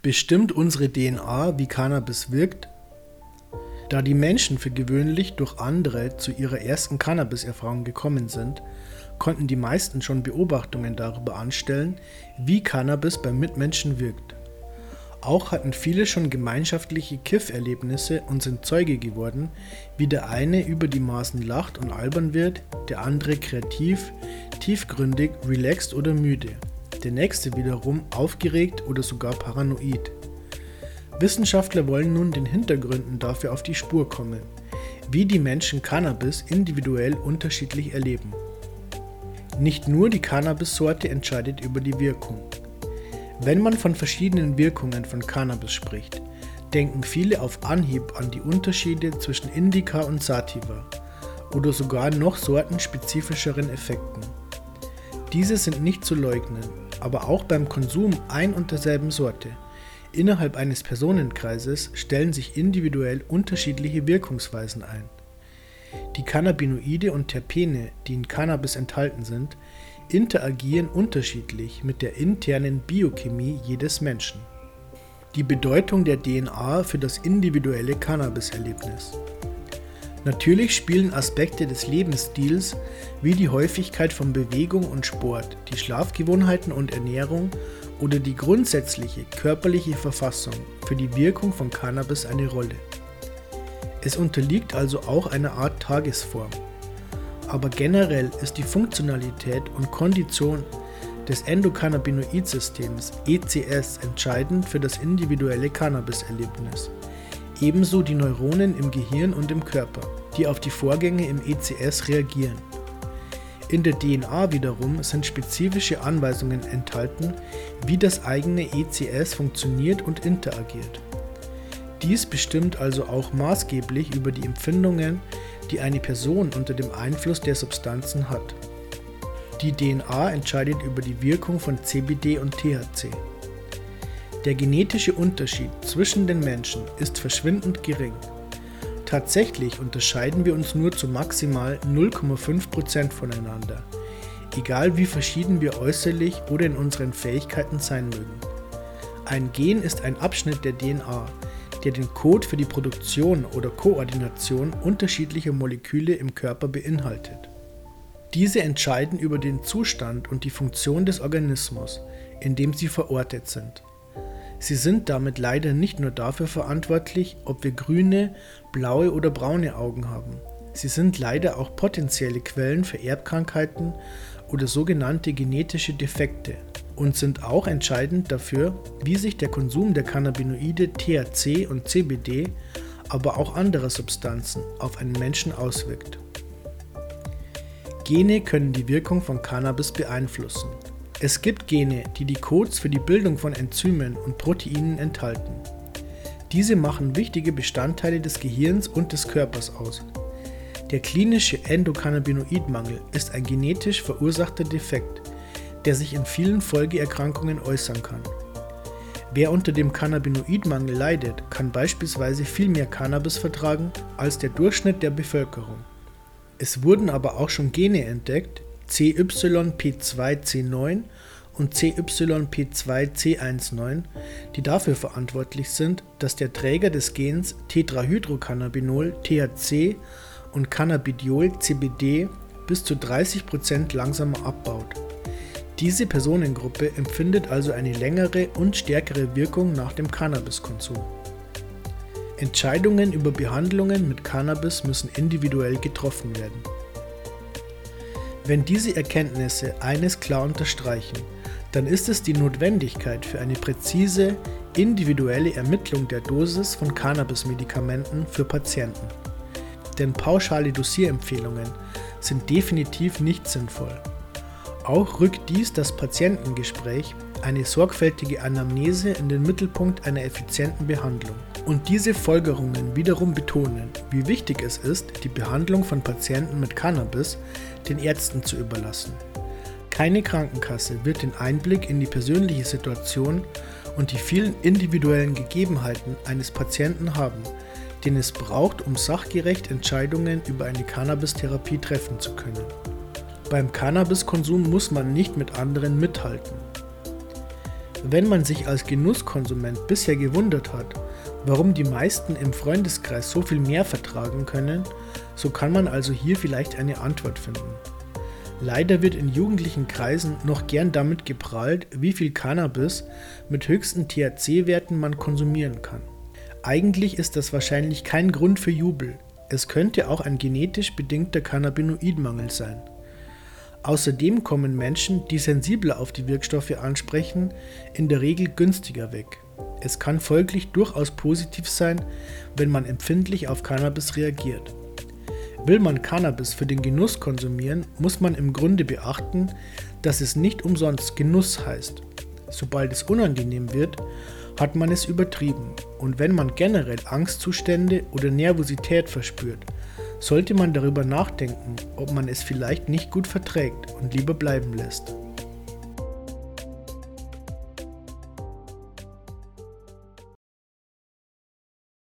Bestimmt unsere DNA, wie Cannabis wirkt? Da die Menschen für gewöhnlich durch andere zu ihrer ersten Cannabis-Erfahrung gekommen sind, konnten die meisten schon Beobachtungen darüber anstellen, wie Cannabis beim Mitmenschen wirkt. Auch hatten viele schon gemeinschaftliche Kiff-Erlebnisse und sind Zeuge geworden, wie der eine über die Maßen lacht und albern wird, der andere kreativ, tiefgründig, relaxed oder müde der nächste wiederum aufgeregt oder sogar paranoid. Wissenschaftler wollen nun den Hintergründen dafür auf die Spur kommen, wie die Menschen Cannabis individuell unterschiedlich erleben. Nicht nur die Cannabissorte entscheidet über die Wirkung. Wenn man von verschiedenen Wirkungen von Cannabis spricht, denken viele auf Anhieb an die Unterschiede zwischen Indica und Sativa oder sogar noch sortenspezifischeren Effekten. Diese sind nicht zu leugnen, aber auch beim Konsum ein und derselben Sorte. Innerhalb eines Personenkreises stellen sich individuell unterschiedliche Wirkungsweisen ein. Die Cannabinoide und Terpene, die in Cannabis enthalten sind, interagieren unterschiedlich mit der internen Biochemie jedes Menschen. Die Bedeutung der DNA für das individuelle Cannabis-Erlebnis. Natürlich spielen Aspekte des Lebensstils wie die Häufigkeit von Bewegung und Sport, die Schlafgewohnheiten und Ernährung oder die grundsätzliche körperliche Verfassung für die Wirkung von Cannabis eine Rolle. Es unterliegt also auch einer Art Tagesform. Aber generell ist die Funktionalität und Kondition des Endokannabinoidsystems ECS entscheidend für das individuelle Cannabis-Erlebnis ebenso die Neuronen im Gehirn und im Körper, die auf die Vorgänge im ECS reagieren. In der DNA wiederum sind spezifische Anweisungen enthalten, wie das eigene ECS funktioniert und interagiert. Dies bestimmt also auch maßgeblich über die Empfindungen, die eine Person unter dem Einfluss der Substanzen hat. Die DNA entscheidet über die Wirkung von CBD und THC. Der genetische Unterschied zwischen den Menschen ist verschwindend gering. Tatsächlich unterscheiden wir uns nur zu maximal 0,5% voneinander, egal wie verschieden wir äußerlich oder in unseren Fähigkeiten sein mögen. Ein Gen ist ein Abschnitt der DNA, der den Code für die Produktion oder Koordination unterschiedlicher Moleküle im Körper beinhaltet. Diese entscheiden über den Zustand und die Funktion des Organismus, in dem sie verortet sind. Sie sind damit leider nicht nur dafür verantwortlich, ob wir grüne, blaue oder braune Augen haben. Sie sind leider auch potenzielle Quellen für Erbkrankheiten oder sogenannte genetische Defekte und sind auch entscheidend dafür, wie sich der Konsum der Cannabinoide THC und CBD, aber auch anderer Substanzen auf einen Menschen auswirkt. Gene können die Wirkung von Cannabis beeinflussen. Es gibt Gene, die die Codes für die Bildung von Enzymen und Proteinen enthalten. Diese machen wichtige Bestandteile des Gehirns und des Körpers aus. Der klinische Endokannabinoidmangel ist ein genetisch verursachter Defekt, der sich in vielen Folgeerkrankungen äußern kann. Wer unter dem Cannabinoidmangel leidet, kann beispielsweise viel mehr Cannabis vertragen als der Durchschnitt der Bevölkerung. Es wurden aber auch schon Gene entdeckt, CYP2C9 und CYP2C19, die dafür verantwortlich sind, dass der Träger des Gens Tetrahydrocannabinol THC und Cannabidiol CBD bis zu 30% langsamer abbaut. Diese Personengruppe empfindet also eine längere und stärkere Wirkung nach dem Cannabiskonsum. Entscheidungen über Behandlungen mit Cannabis müssen individuell getroffen werden. Wenn diese Erkenntnisse eines klar unterstreichen, dann ist es die Notwendigkeit für eine präzise, individuelle Ermittlung der Dosis von Cannabis-Medikamenten für Patienten. Denn pauschale Dosierempfehlungen sind definitiv nicht sinnvoll. Auch rückt dies das Patientengespräch, eine sorgfältige Anamnese in den Mittelpunkt einer effizienten Behandlung. Und diese Folgerungen wiederum betonen, wie wichtig es ist, die Behandlung von Patienten mit Cannabis den Ärzten zu überlassen. Keine Krankenkasse wird den Einblick in die persönliche Situation und die vielen individuellen Gegebenheiten eines Patienten haben, den es braucht, um sachgerecht Entscheidungen über eine Cannabis-Therapie treffen zu können. Beim Cannabiskonsum muss man nicht mit anderen mithalten. Wenn man sich als Genusskonsument bisher gewundert hat, warum die meisten im Freundeskreis so viel mehr vertragen können, so kann man also hier vielleicht eine Antwort finden. Leider wird in jugendlichen Kreisen noch gern damit geprahlt, wie viel Cannabis mit höchsten THC-Werten man konsumieren kann. Eigentlich ist das wahrscheinlich kein Grund für Jubel. Es könnte auch ein genetisch bedingter Cannabinoidmangel sein. Außerdem kommen Menschen, die sensibler auf die Wirkstoffe ansprechen, in der Regel günstiger weg. Es kann folglich durchaus positiv sein, wenn man empfindlich auf Cannabis reagiert. Will man Cannabis für den Genuss konsumieren, muss man im Grunde beachten, dass es nicht umsonst Genuss heißt. Sobald es unangenehm wird, hat man es übertrieben. Und wenn man generell Angstzustände oder Nervosität verspürt, sollte man darüber nachdenken, ob man es vielleicht nicht gut verträgt und lieber bleiben lässt.